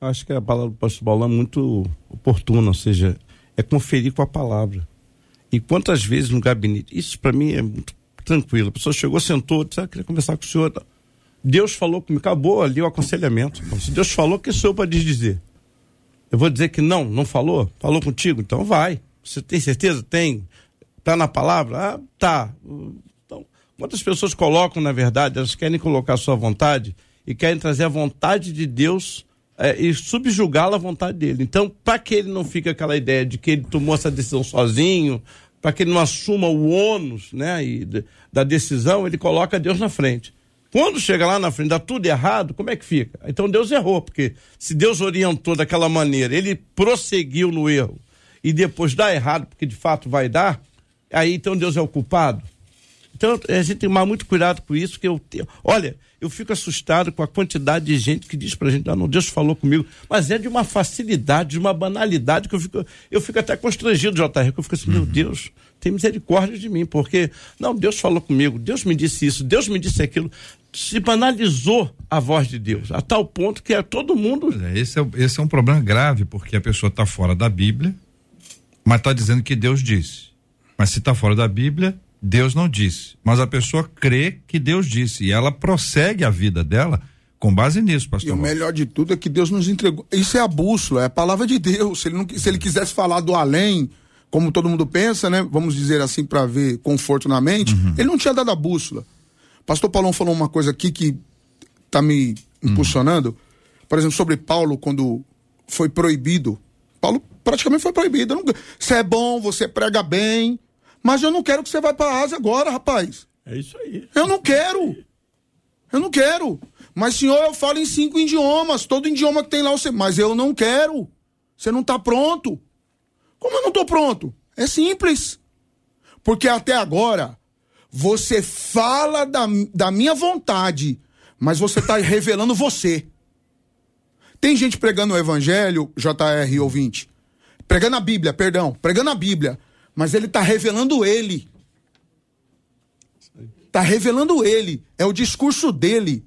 Acho que a palavra do pastor Paulão é muito oportuna, ou seja, é conferir com a palavra. E quantas vezes no gabinete, isso para mim é muito tranquilo. A pessoa chegou, sentou, disse, ah, queria conversar com o senhor. Deus falou comigo, acabou ali o aconselhamento. Se Deus falou, que sou eu para dizer? Eu vou dizer que não, não falou? Falou contigo? Então vai. Você tem certeza? Tem. Tá na palavra? Ah, tá. Então, quantas pessoas colocam, na verdade, elas querem colocar a sua vontade e querem trazer a vontade de Deus é, e subjugá-la à vontade dele. Então, para que ele não fique aquela ideia de que ele tomou essa decisão sozinho, para que ele não assuma o ônus né, e, da decisão, ele coloca Deus na frente. Quando chega lá na frente, dá tudo errado, como é que fica? Então Deus errou, porque se Deus orientou daquela maneira, ele prosseguiu no erro e depois dá errado, porque de fato vai dar, aí então Deus é o culpado. Então a gente tem que tomar muito cuidado com isso, que eu te- olha, eu fico assustado com a quantidade de gente que diz pra gente, ah, não, Deus falou comigo, mas é de uma facilidade, de uma banalidade que eu fico, eu fico até constrangido, JR, que eu fico assim, meu Deus, tem misericórdia de mim, porque, não, Deus falou comigo, Deus me disse isso, Deus me disse aquilo, se banalizou a voz de Deus, a tal ponto que é todo mundo, é, Esse é, o- esse é um problema grave, porque a pessoa está fora da Bíblia, mas está dizendo que Deus disse. Mas se está fora da Bíblia, Deus não disse. Mas a pessoa crê que Deus disse. E ela prossegue a vida dela com base nisso, E pastor. o Rosa. melhor de tudo é que Deus nos entregou. Isso é a bússola, é a palavra de Deus. Se ele, não, se ele quisesse falar do além, como todo mundo pensa, né? Vamos dizer assim, para ver conforto na mente, ele não tinha dado a bússola. Pastor Paulão falou uma coisa aqui que tá me impulsionando. por exemplo, sobre Paulo, quando foi proibido. Paulo praticamente foi proibido. Não, você é bom, você prega bem, mas eu não quero que você vá para a Ásia agora, rapaz. É isso aí. Eu não quero. Eu não quero. Mas, senhor, eu falo em cinco idiomas. Todo idioma que tem lá você. Mas eu não quero. Você não está pronto. Como eu não estou pronto? É simples. Porque até agora, você fala da, da minha vontade, mas você está revelando você. Tem gente pregando o evangelho, JR ouvinte. Pregando a Bíblia, perdão. Pregando a Bíblia. Mas ele está revelando ele. Está revelando ele. É o discurso dele.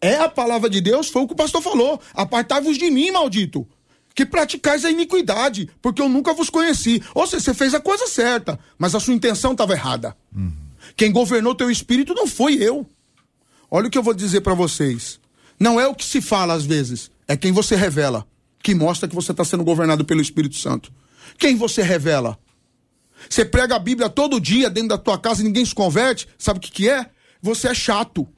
É a palavra de Deus, foi o que o pastor falou. Apartai-vos de mim, maldito. Que praticais a iniquidade, porque eu nunca vos conheci. Ou seja, você fez a coisa certa, mas a sua intenção estava errada. Uhum. Quem governou teu espírito não foi eu. Olha o que eu vou dizer para vocês. Não é o que se fala às vezes, é quem você revela, que mostra que você está sendo governado pelo Espírito Santo. Quem você revela? Você prega a Bíblia todo dia dentro da tua casa e ninguém se converte, sabe o que, que é? Você é chato.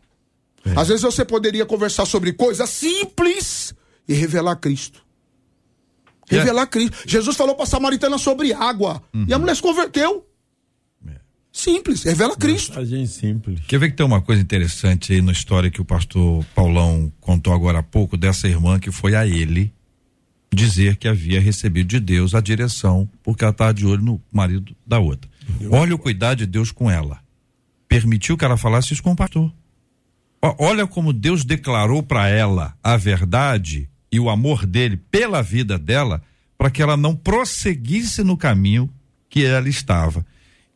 É. Às vezes você poderia conversar sobre coisas simples e revelar Cristo. Revelar é. Cristo. Jesus falou para a samaritana sobre água. Uhum. E a mulher se converteu. Simples, revela Cristo. Mensagem simples. Quer ver que tem uma coisa interessante aí na história que o pastor Paulão contou agora há pouco dessa irmã que foi a ele dizer que havia recebido de Deus a direção porque ela estava de olho no marido da outra. Olha o cuidado de Deus com ela. Permitiu que ela falasse isso com o pastor. Olha como Deus declarou para ela a verdade e o amor dele pela vida dela para que ela não prosseguisse no caminho que ela estava.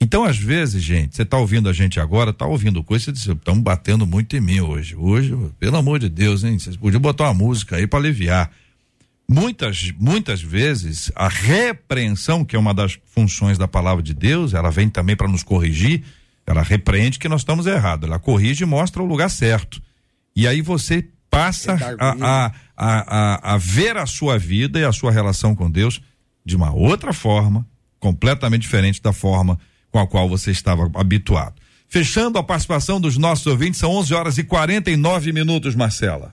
Então, às vezes, gente, você está ouvindo a gente agora, está ouvindo coisa, você diz, estão batendo muito em mim hoje. Hoje, pelo amor de Deus, hein? Vocês podiam botar uma música aí para aliviar. Muitas, muitas vezes, a repreensão, que é uma das funções da palavra de Deus, ela vem também para nos corrigir, ela repreende que nós estamos errados, ela corrige e mostra o lugar certo. E aí você passa a, a, a, a, ver a sua vida e a sua relação com Deus de uma outra forma, completamente diferente da forma com a qual você estava habituado. Fechando a participação dos nossos ouvintes, são 11 horas e 49 minutos, Marcela.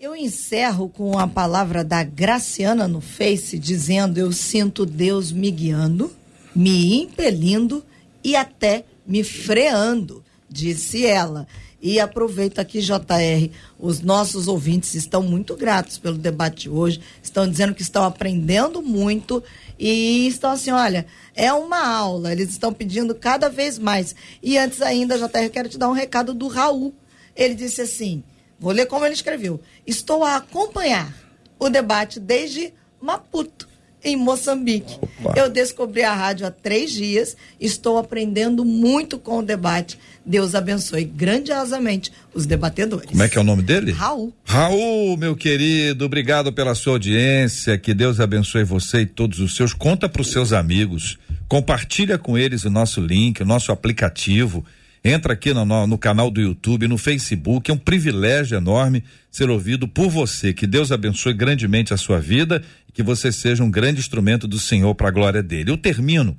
Eu encerro com a palavra da Graciana no Face, dizendo: Eu sinto Deus me guiando, me impelindo e até me freando, disse ela. E aproveito aqui, JR, os nossos ouvintes estão muito gratos pelo debate hoje, estão dizendo que estão aprendendo muito e estão assim, olha, é uma aula, eles estão pedindo cada vez mais. E antes ainda, JR, quero te dar um recado do Raul. Ele disse assim: vou ler como ele escreveu. Estou a acompanhar o debate desde Maputo em Moçambique. Opa. Eu descobri a rádio há três dias, estou aprendendo muito com o debate. Deus abençoe grandiosamente os debatedores. Como é que é o nome dele? Raul. Raul, meu querido, obrigado pela sua audiência. Que Deus abençoe você e todos os seus. Conta para os seus amigos, compartilha com eles o nosso link, o nosso aplicativo. Entra aqui no, no, canal do YouTube, no Facebook. É um privilégio enorme ser ouvido por você. Que Deus abençoe grandemente a sua vida e que você seja um grande instrumento do Senhor para a glória dele. Eu termino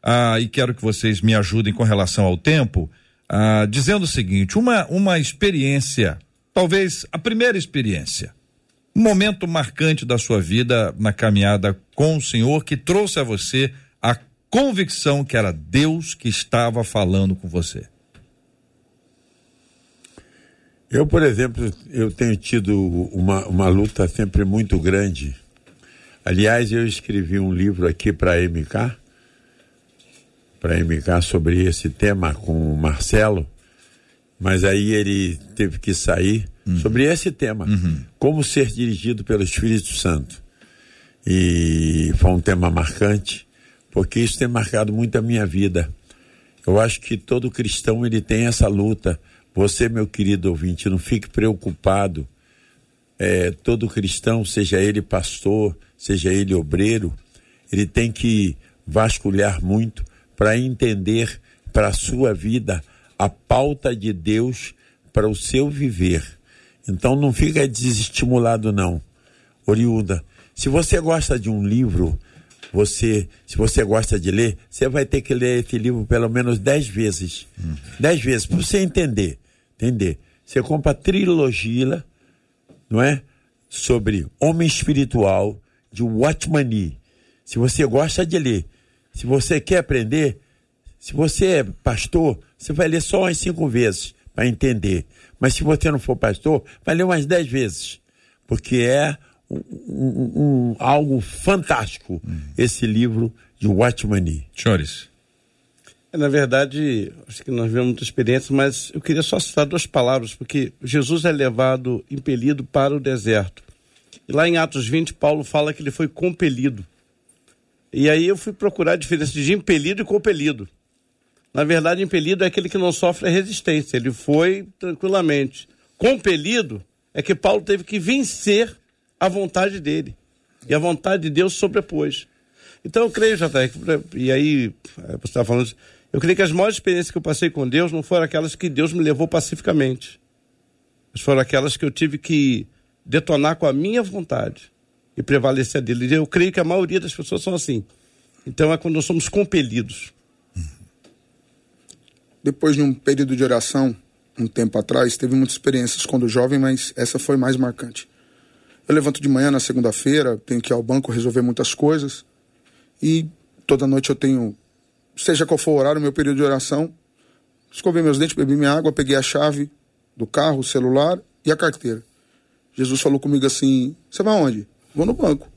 ah, e quero que vocês me ajudem com relação ao tempo, ah, dizendo o seguinte: uma, uma experiência, talvez a primeira experiência, um momento marcante da sua vida na caminhada com o Senhor que trouxe a você a convicção que era Deus que estava falando com você. Eu, por exemplo, eu tenho tido uma, uma luta sempre muito grande. Aliás, eu escrevi um livro aqui para a MK, para a MK sobre esse tema com o Marcelo, mas aí ele teve que sair uhum. sobre esse tema, uhum. como ser dirigido pelo Espírito Santo. E foi um tema marcante, porque isso tem marcado muito a minha vida. Eu acho que todo cristão ele tem essa luta você, meu querido ouvinte, não fique preocupado. É, todo cristão, seja ele pastor, seja ele obreiro, ele tem que vasculhar muito para entender para a sua vida a pauta de Deus para o seu viver. Então não fica desestimulado não. Oriunda, se você gosta de um livro, você, se você gosta de ler, você vai ter que ler esse livro pelo menos dez vezes. Hum. Dez vezes, para você entender entender. Você compra a trilogia, não é? sobre Homem Espiritual de Watchman Nee. Se você gosta de ler, se você quer aprender, se você é pastor, você vai ler só umas cinco vezes para entender. Mas se você não for pastor, vai ler umas dez vezes. Porque é um, um, um, algo fantástico hum. esse livro de Watchman Nee. Senhores. Na verdade, acho que nós vemos muita experiência, mas eu queria só citar duas palavras, porque Jesus é levado, impelido para o deserto. E lá em Atos 20, Paulo fala que ele foi compelido. E aí eu fui procurar a diferença de impelido e compelido. Na verdade, impelido é aquele que não sofre resistência, ele foi tranquilamente. Compelido é que Paulo teve que vencer a vontade dele. E a vontade de Deus sobrepôs. Então eu creio, JR, e aí é, você estava falando, eu creio que as maiores experiências que eu passei com Deus não foram aquelas que Deus me levou pacificamente, mas foram aquelas que eu tive que detonar com a minha vontade e prevalecer dele. E eu creio que a maioria das pessoas são assim. Então é quando nós somos compelidos depois de um período de oração, um tempo atrás, teve muitas experiências quando jovem, mas essa foi mais marcante. Eu levanto de manhã na segunda-feira, tenho que ir ao banco resolver muitas coisas e toda noite eu tenho, seja qual for o horário, meu período de oração, escovei meus dentes, bebi minha água, peguei a chave do carro, o celular e a carteira. Jesus falou comigo assim: Você vai onde? Vou no banco.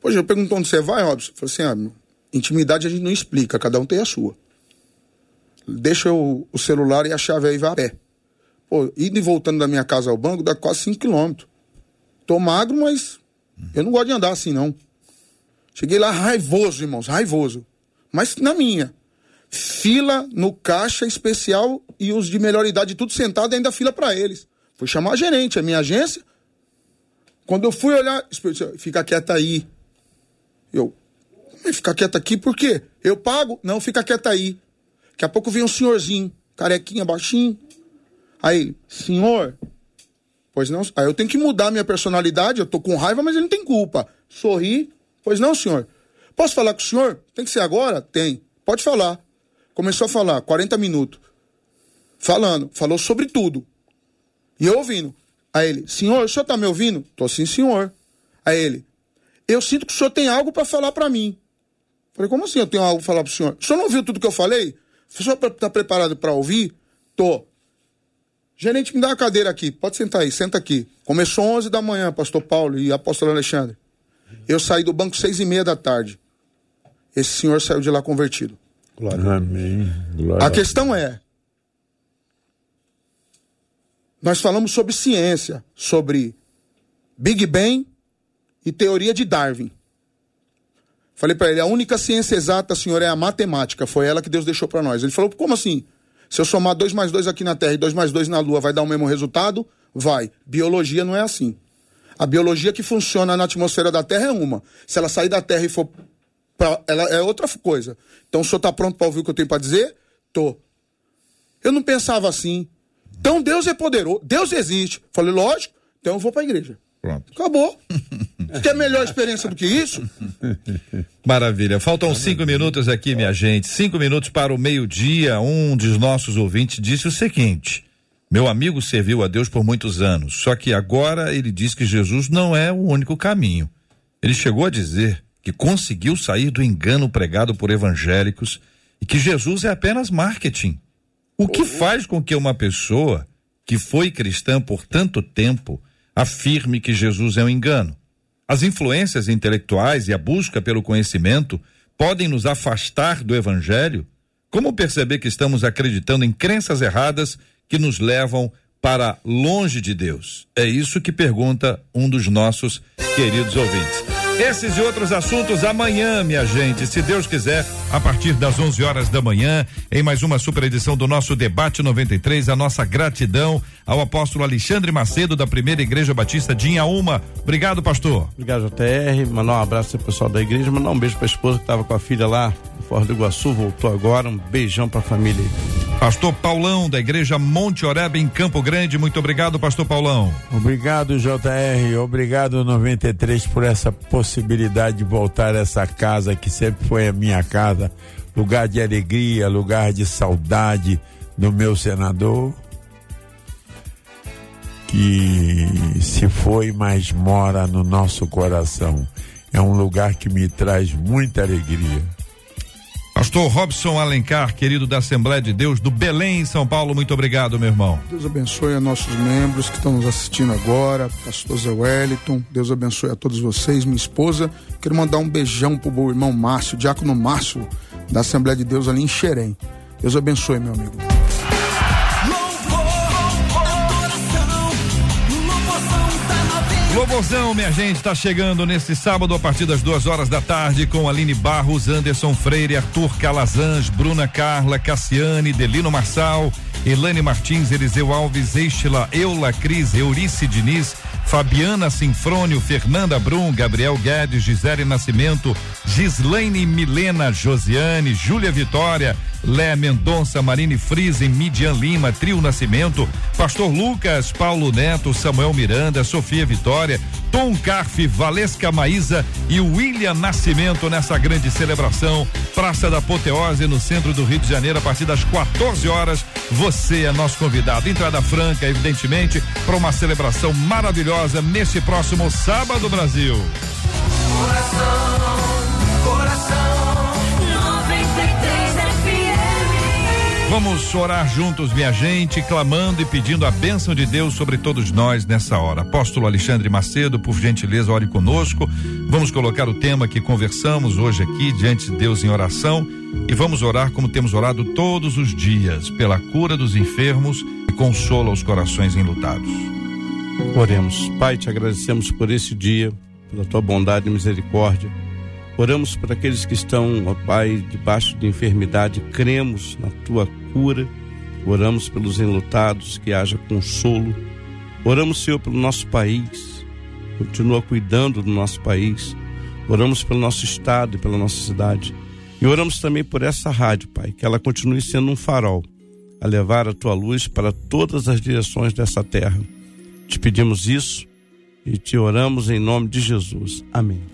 Pois eu pergunto onde você vai, Robson. Eu falei assim: Ah, meu, intimidade a gente não explica, cada um tem a sua deixa o, o celular e a chave aí vai a pé. Pô, indo e voltando da minha casa ao banco dá quase 5 quilômetros. Tô magro, mas eu não gosto de andar assim, não. Cheguei lá raivoso, irmãos, raivoso. Mas na minha. Fila no caixa especial e os de melhor idade tudo sentado ainda fila para eles. Fui chamar a gerente, a minha agência. Quando eu fui olhar, fica quieta aí. Eu, fica quieta aqui por quê? Eu pago? Não, fica quieta aí. Daqui a pouco vem um senhorzinho, carequinha, baixinho. Aí, senhor, pois não. Aí eu tenho que mudar minha personalidade, eu tô com raiva, mas ele não tem culpa. Sorri, pois não, senhor. Posso falar com o senhor? Tem que ser agora? Tem. Pode falar. Começou a falar, 40 minutos. Falando, falou sobre tudo. E eu ouvindo. Aí ele, senhor, o senhor tá me ouvindo? Tô sim, senhor. Aí ele, eu sinto que o senhor tem algo para falar para mim. Falei, como assim eu tenho algo para falar pro senhor? O senhor não ouviu tudo que eu falei? O senhor está preparado para ouvir? Tô. Gerente, me dá uma cadeira aqui. Pode sentar aí, senta aqui. Começou 11 da manhã, pastor Paulo e apóstolo Alexandre. Eu saí do banco seis e meia da tarde. Esse senhor saiu de lá convertido. Glória. Amém. Glória. A questão é, nós falamos sobre ciência, sobre Big Bang e teoria de Darwin. Falei para ele, a única ciência exata, senhor, é a matemática. Foi ela que Deus deixou para nós. Ele falou, como assim? Se eu somar 2 mais 2 aqui na Terra e 2 mais 2 na Lua, vai dar o mesmo resultado? Vai. Biologia não é assim. A biologia que funciona na atmosfera da Terra é uma. Se ela sair da Terra e for pra, ela é outra coisa. Então o senhor está pronto para ouvir o que eu tenho para dizer? Tô. Eu não pensava assim. Então Deus é poderoso, Deus existe. Falei, lógico, então eu vou para a igreja. Pronto. Acabou. Quer melhor experiência do que isso? Maravilha. Faltam cinco minutos aqui, minha gente. Cinco minutos para o meio-dia. Um dos nossos ouvintes disse o seguinte: Meu amigo serviu a Deus por muitos anos, só que agora ele diz que Jesus não é o único caminho. Ele chegou a dizer que conseguiu sair do engano pregado por evangélicos e que Jesus é apenas marketing. O que faz com que uma pessoa que foi cristã por tanto tempo afirme que Jesus é um engano. As influências intelectuais e a busca pelo conhecimento podem nos afastar do Evangelho? Como perceber que estamos acreditando em crenças erradas que nos levam para longe de Deus? É isso que pergunta um dos nossos queridos ouvintes. Esses e outros assuntos amanhã, minha gente, se Deus quiser, a partir das 11 horas da manhã, em mais uma super edição do nosso Debate 93. A nossa gratidão ao apóstolo Alexandre Macedo, da Primeira Igreja Batista de Inhaúma. Obrigado, pastor. Obrigado, JR. Mandar um abraço pro pessoal da igreja, mandar um beijo pra esposa que estava com a filha lá Fora do Iguaçu, voltou agora. Um beijão pra família. Pastor Paulão, da Igreja Monte Oreb, em Campo Grande. Muito obrigado, Pastor Paulão. Obrigado, JR. Obrigado, 93, por essa possibilidade de voltar a essa casa que sempre foi a minha casa. Lugar de alegria, lugar de saudade do meu senador. que se foi, mas mora no nosso coração. É um lugar que me traz muita alegria. Pastor Robson Alencar, querido da Assembleia de Deus do Belém, em São Paulo, muito obrigado, meu irmão. Deus abençoe a nossos membros que estão nos assistindo agora, pastor Zé Wellington, Deus abençoe a todos vocês, minha esposa. Quero mandar um beijão pro meu irmão Márcio, diácono Márcio, da Assembleia de Deus ali em Xerém. Deus abençoe, meu amigo. Louvorzão, minha gente, está chegando neste sábado a partir das duas horas da tarde com Aline Barros, Anderson Freire, Arthur Calazans, Bruna Carla, Cassiane, Delino Marçal, Elane Martins, Eliseu Alves, Estila, Eula Cris, Eurice Diniz, Fabiana Sinfrônio, Fernanda Brum, Gabriel Guedes, Gisele Nascimento, Gislaine Milena, Josiane, Júlia Vitória, Lé Mendonça, Marine Friesen, Midian Lima, Trio Nascimento, Pastor Lucas, Paulo Neto, Samuel Miranda, Sofia Vitória, Tom Carfe, Valesca Maísa e William Nascimento nessa grande celebração. Praça da Apoteose, no centro do Rio de Janeiro, a partir das 14 horas. Você é nosso convidado. Entrada franca, evidentemente, para uma celebração maravilhosa neste próximo sábado, Brasil. Coração, Vamos orar juntos, minha gente, clamando e pedindo a bênção de Deus sobre todos nós nessa hora. Apóstolo Alexandre Macedo, por gentileza, ore conosco. Vamos colocar o tema que conversamos hoje aqui diante de Deus em oração e vamos orar como temos orado todos os dias, pela cura dos enfermos e consola os corações enlutados. Oremos. Pai, te agradecemos por esse dia, pela tua bondade e misericórdia. Oramos por aqueles que estão, ó Pai, debaixo de enfermidade, cremos na tua cura. Oramos pelos enlutados, que haja consolo. Oramos, Senhor, pelo nosso país. Continua cuidando do nosso país. Oramos pelo nosso estado e pela nossa cidade. E oramos também por essa rádio, Pai, que ela continue sendo um farol a levar a tua luz para todas as direções dessa terra. Te pedimos isso e te oramos em nome de Jesus. Amém.